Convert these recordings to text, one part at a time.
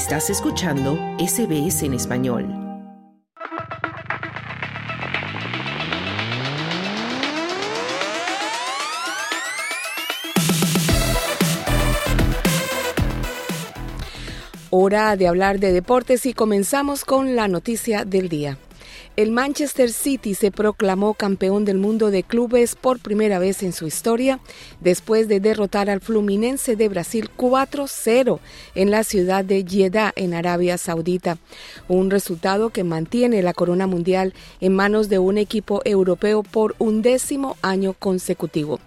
Estás escuchando SBS en español. Hora de hablar de deportes y comenzamos con la noticia del día. El Manchester City se proclamó campeón del mundo de clubes por primera vez en su historia después de derrotar al Fluminense de Brasil 4-0 en la ciudad de Jeddah en Arabia Saudita, un resultado que mantiene la corona mundial en manos de un equipo europeo por un décimo año consecutivo.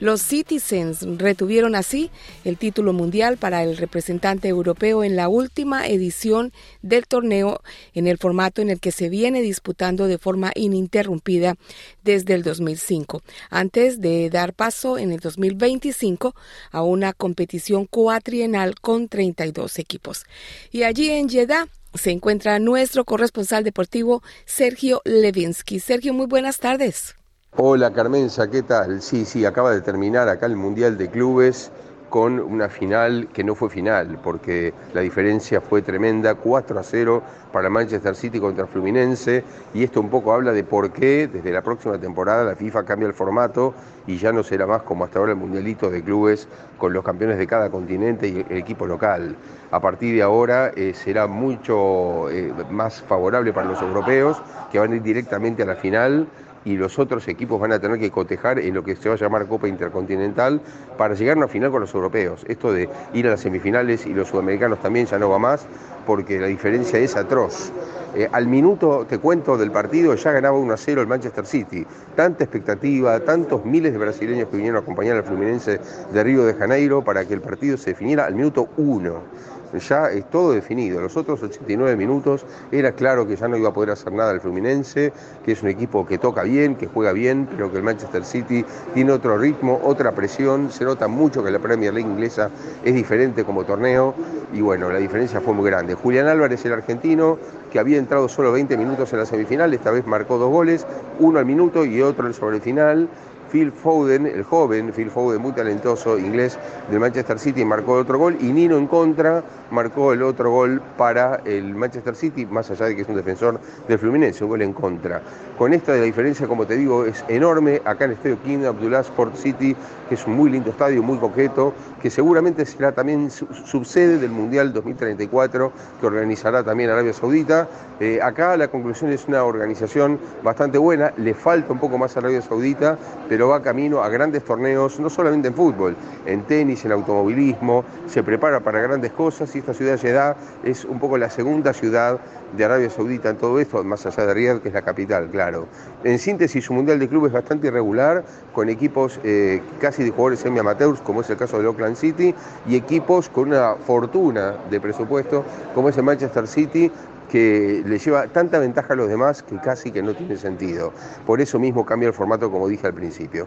Los Citizens retuvieron así el título mundial para el representante europeo en la última edición del torneo en el formato en el que se viene disputando de forma ininterrumpida desde el 2005, antes de dar paso en el 2025 a una competición cuatrienal con 32 equipos. Y allí en Jeddah se encuentra nuestro corresponsal deportivo Sergio Levinsky. Sergio, muy buenas tardes. Hola Carmenza, ¿qué tal? Sí, sí, acaba de terminar acá el Mundial de Clubes con una final que no fue final, porque la diferencia fue tremenda, 4 a 0 para Manchester City contra Fluminense, y esto un poco habla de por qué desde la próxima temporada la FIFA cambia el formato y ya no será más como hasta ahora el Mundialito de Clubes con los campeones de cada continente y el equipo local. A partir de ahora eh, será mucho eh, más favorable para los europeos, que van a ir directamente a la final y los otros equipos van a tener que cotejar en lo que se va a llamar Copa Intercontinental para llegar a una final con los europeos. Esto de ir a las semifinales y los sudamericanos también ya no va más porque la diferencia es atroz. Eh, al minuto, te cuento, del partido ya ganaba 1 a 0 el Manchester City. Tanta expectativa, tantos miles de brasileños que vinieron a acompañar al Fluminense de Río de Janeiro para que el partido se definiera al minuto 1 ya es todo definido. Los otros 89 minutos era claro que ya no iba a poder hacer nada el Fluminense, que es un equipo que toca bien, que juega bien, pero que el Manchester City tiene otro ritmo, otra presión. Se nota mucho que la Premier League inglesa es diferente como torneo y bueno, la diferencia fue muy grande. Julián Álvarez, el argentino, que había entrado solo 20 minutos en la semifinal, esta vez marcó dos goles, uno al minuto y otro sobre el final. Phil Foden, el joven Phil Foden, muy talentoso inglés del Manchester City, marcó otro gol y Nino en contra marcó el otro gol para el Manchester City, más allá de que es un defensor del Fluminense, un gol en contra. Con esta la diferencia, como te digo, es enorme acá en el Estadio King Abdullah Sport City, que es un muy lindo estadio, muy coqueto, que seguramente será también subsede del Mundial 2034 que organizará también Arabia Saudita. Eh, acá la conclusión es una organización bastante buena, le falta un poco más a Arabia Saudita, pero va camino a grandes torneos, no solamente en fútbol, en tenis, en automovilismo, se prepara para grandes cosas y esta ciudad Jeddah es un poco la segunda ciudad de Arabia Saudita en todo esto, más allá de Riyadh, que es la capital, claro. En síntesis, su mundial de clubes es bastante irregular, con equipos eh, casi de jugadores semi-amateurs, como es el caso del Oakland City, y equipos con una fortuna de presupuesto, como es el Manchester City, que le lleva tanta ventaja a los demás que casi que no tiene sentido. Por eso mismo cambia el formato, como dije al principio.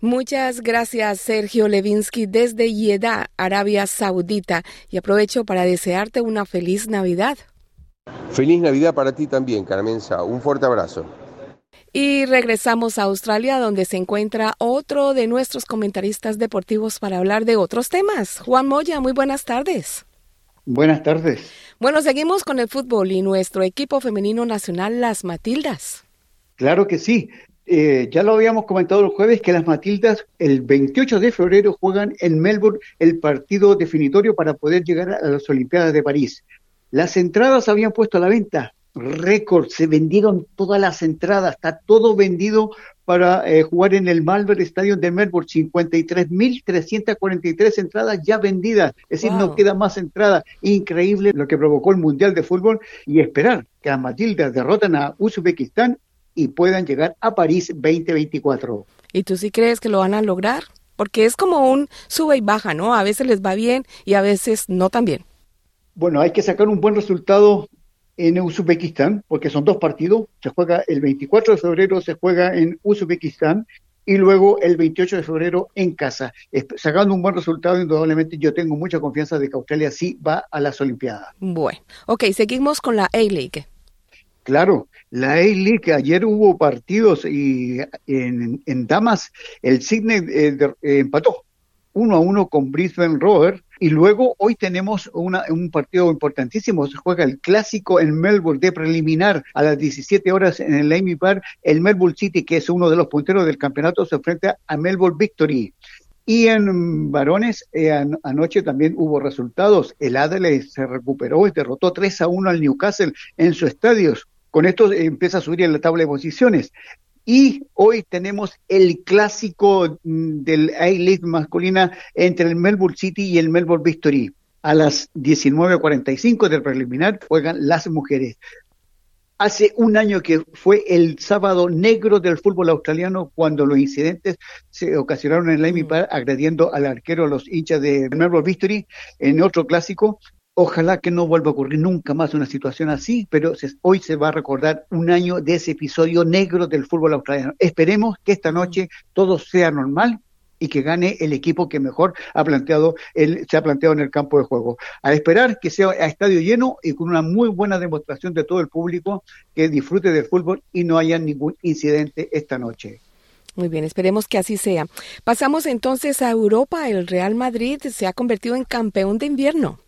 Muchas gracias, Sergio Levinsky, desde Jeddah, Arabia Saudita. Y aprovecho para desearte una feliz Navidad. Feliz Navidad para ti también, Carmenza. Un fuerte abrazo. Y regresamos a Australia, donde se encuentra otro de nuestros comentaristas deportivos para hablar de otros temas. Juan Moya, muy buenas tardes. Buenas tardes. Bueno, seguimos con el fútbol y nuestro equipo femenino nacional, las Matildas. Claro que sí. Eh, ya lo habíamos comentado el jueves que las Matildas el 28 de febrero juegan en Melbourne el partido definitorio para poder llegar a las Olimpiadas de París. Las entradas habían puesto a la venta, récord, se vendieron todas las entradas, está todo vendido para eh, jugar en el Malvern Stadium de Melbourne, 53.343 entradas ya vendidas, es decir, no queda más entradas, increíble lo que provocó el Mundial de Fútbol y esperar que las Matildas derrotan a Uzbekistán y puedan llegar a París 2024. ¿Y tú sí crees que lo van a lograr? Porque es como un sube y baja, ¿no? A veces les va bien y a veces no tan bien. Bueno, hay que sacar un buen resultado en Uzbekistán, porque son dos partidos. Se juega el 24 de febrero, se juega en Uzbekistán y luego el 28 de febrero en casa. Sacando un buen resultado, indudablemente yo tengo mucha confianza de que Australia sí va a las Olimpiadas. Bueno, ok, seguimos con la A-League. Claro, la A-League, ayer hubo partidos y en, Damas el Sydney eh, eh, empató uno a uno con Brisbane Rover. Y luego hoy tenemos una, un partido importantísimo. Se juega el clásico en Melbourne de preliminar a las 17 horas en el Amy Park. El Melbourne City, que es uno de los punteros del campeonato, se enfrenta a Melbourne Victory. Y en varones, eh, anoche también hubo resultados. El Adelaide se recuperó y derrotó 3 a 1 al Newcastle en su estadio. Con esto empieza a subir en la tabla de posiciones. Y hoy tenemos el clásico mm, del A-League masculina entre el Melbourne City y el Melbourne Victory. A las 19.45 del preliminar juegan las mujeres. Hace un año que fue el sábado negro del fútbol australiano cuando los incidentes se ocasionaron en la Amy Park agrediendo al arquero los hinchas de Melbourne Victory en otro clásico Ojalá que no vuelva a ocurrir nunca más una situación así, pero hoy se va a recordar un año de ese episodio negro del fútbol australiano. Esperemos que esta noche todo sea normal y que gane el equipo que mejor ha planteado el, se ha planteado en el campo de juego. A esperar que sea a estadio lleno y con una muy buena demostración de todo el público que disfrute del fútbol y no haya ningún incidente esta noche. Muy bien, esperemos que así sea. Pasamos entonces a Europa. El Real Madrid se ha convertido en campeón de invierno.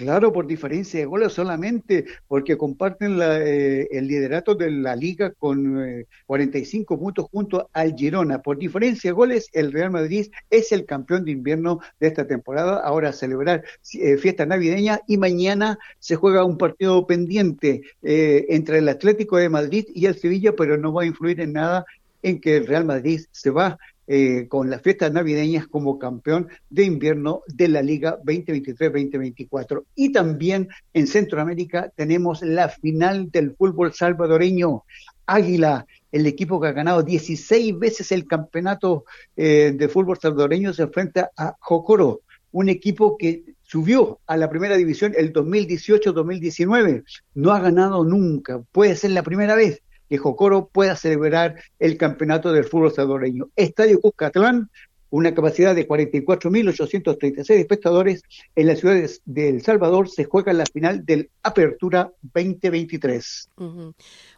Claro, por diferencia de goles solamente, porque comparten eh, el liderato de la liga con 45 eh, puntos junto al Girona. Por diferencia de goles, el Real Madrid es el campeón de invierno de esta temporada. Ahora celebrar eh, fiesta navideña y mañana se juega un partido pendiente entre el Atlético de Madrid y el Sevilla, pero no va a influir en nada en que el Real Madrid se va eh, con las fiestas navideñas como campeón de invierno de la Liga 2023-2024. Y también en Centroamérica tenemos la final del fútbol salvadoreño. Águila, el equipo que ha ganado 16 veces el campeonato eh, de fútbol salvadoreño, se enfrenta a Jocoro, un equipo que subió a la primera división el 2018-2019. No ha ganado nunca, puede ser la primera vez que Jocoro pueda celebrar el campeonato del fútbol salvadoreño. Estadio Cuscatlán, una capacidad de 44.836 espectadores en la ciudad de, El Salvador, se juega la final del Apertura 2023.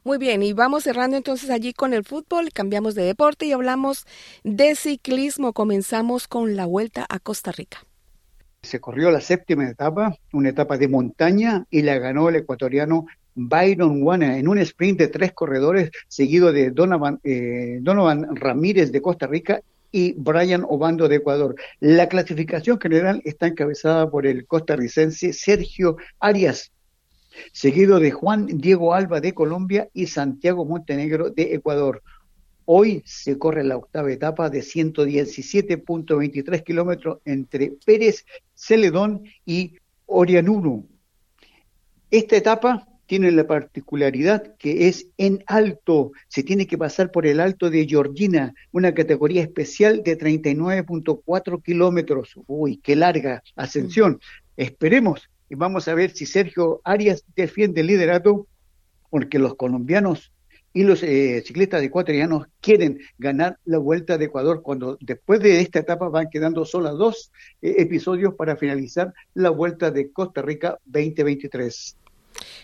Muy bien, y vamos cerrando entonces allí con el fútbol, cambiamos de deporte y hablamos de ciclismo. Comenzamos con la vuelta a Costa Rica. Se corrió la séptima etapa, una etapa de montaña, y la ganó el ecuatoriano Byron Wana en un sprint de tres corredores, seguido de Donovan, eh, Donovan Ramírez de Costa Rica y Brian Obando de Ecuador. La clasificación general está encabezada por el costarricense Sergio Arias, seguido de Juan Diego Alba de Colombia y Santiago Montenegro de Ecuador. Hoy se corre la octava etapa de 117.23 kilómetros entre Pérez, Celedón y Orianuru. Esta etapa tiene la particularidad que es en alto, se tiene que pasar por el alto de Georgina, una categoría especial de 39.4 kilómetros. Uy, qué larga ascensión. Esperemos y vamos a ver si Sergio Arias defiende el liderato, porque los colombianos y los eh, ciclistas ecuatorianos quieren ganar la Vuelta de Ecuador cuando después de esta etapa van quedando solo dos eh, episodios para finalizar la Vuelta de Costa Rica 2023.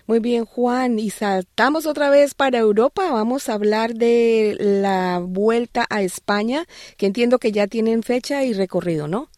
Muy bien, Juan, y saltamos otra vez para Europa. Vamos a hablar de la vuelta a España, que entiendo que ya tienen fecha y recorrido, ¿no?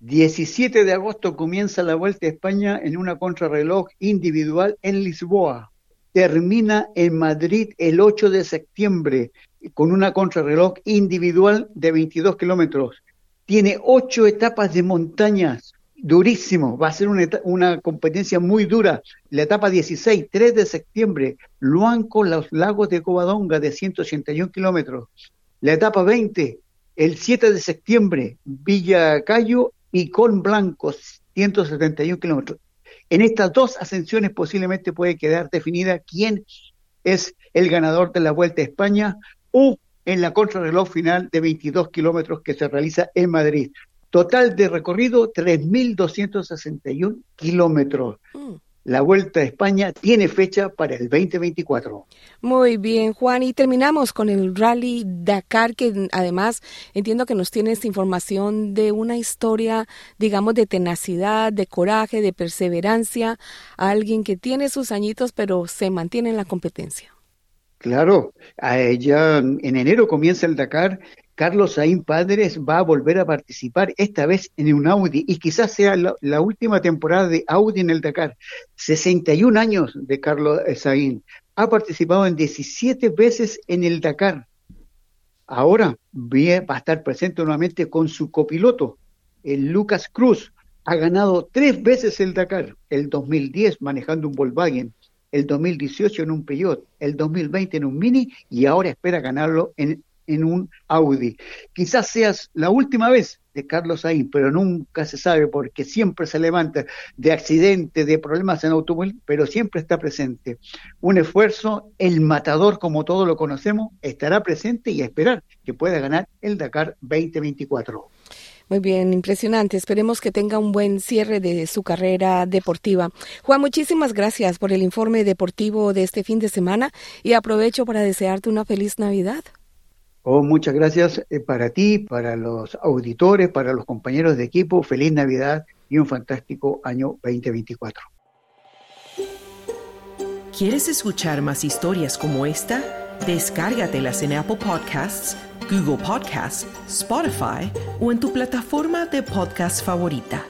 17 de agosto comienza la vuelta a España en una contrarreloj individual en Lisboa. Termina en Madrid el 8 de septiembre con una contrarreloj individual de 22 kilómetros. Tiene ocho etapas de montañas, durísimo, va a ser una, competencia muy dura. La etapa 16, 3 de septiembre, Luanco, los lagos de Covadonga de 181 kilómetros. La etapa 20, el 7 de septiembre, Villa Cayo y Con Blanco, 171 kilómetros. En estas dos ascensiones posiblemente puede quedar definida quién es el ganador de la Vuelta a España o en la contrarreloj final de 22 kilómetros que se realiza en Madrid. Total de recorrido 3.261 kilómetros. Mm. La Vuelta a España tiene fecha para el 2024. Muy bien, Juan. Y terminamos con el Rally Dakar, que además entiendo que nos tiene esta información de una historia, digamos, de tenacidad, de coraje, de perseverancia. alguien que tiene sus añitos, pero se mantiene en la competencia. Claro, ya en enero comienza el Dakar Carlos Saín Padres va a volver a participar, esta vez en un Audi, y quizás sea la, última temporada de Audi en el Dakar. 61 años de Carlos Saín. Ha participado en 17 veces en el Dakar. Ahora va a estar presente nuevamente con su copiloto, el Lucas Cruz. Ha ganado tres veces el Dakar, el 2010 manejando un Volkswagen, el 2018 en un Peugeot, el 2020 en un Mini y ahora espera ganarlo en en un Audi. Quizás seas la última vez de Carlos Sainz, pero nunca se sabe porque siempre se levanta de accidentes, de problemas en automóvil, pero siempre está presente. Un esfuerzo, el matador, como todos lo conocemos, estará presente y esperar que pueda ganar el Dakar 2024. Muy bien, impresionante. Esperemos que tenga un buen cierre de su carrera deportiva. Juan, muchísimas gracias por el informe deportivo de este fin de semana y aprovecho para desearte una feliz Navidad. Oh, muchas gracias eh, para ti, para los auditores, para los compañeros de equipo. Feliz Navidad y un fantástico año 2024. ¿Quieres escuchar más historias como esta? Descárgatelas en Apple Podcasts, Google Podcasts, Spotify o en tu plataforma de podcast favorita.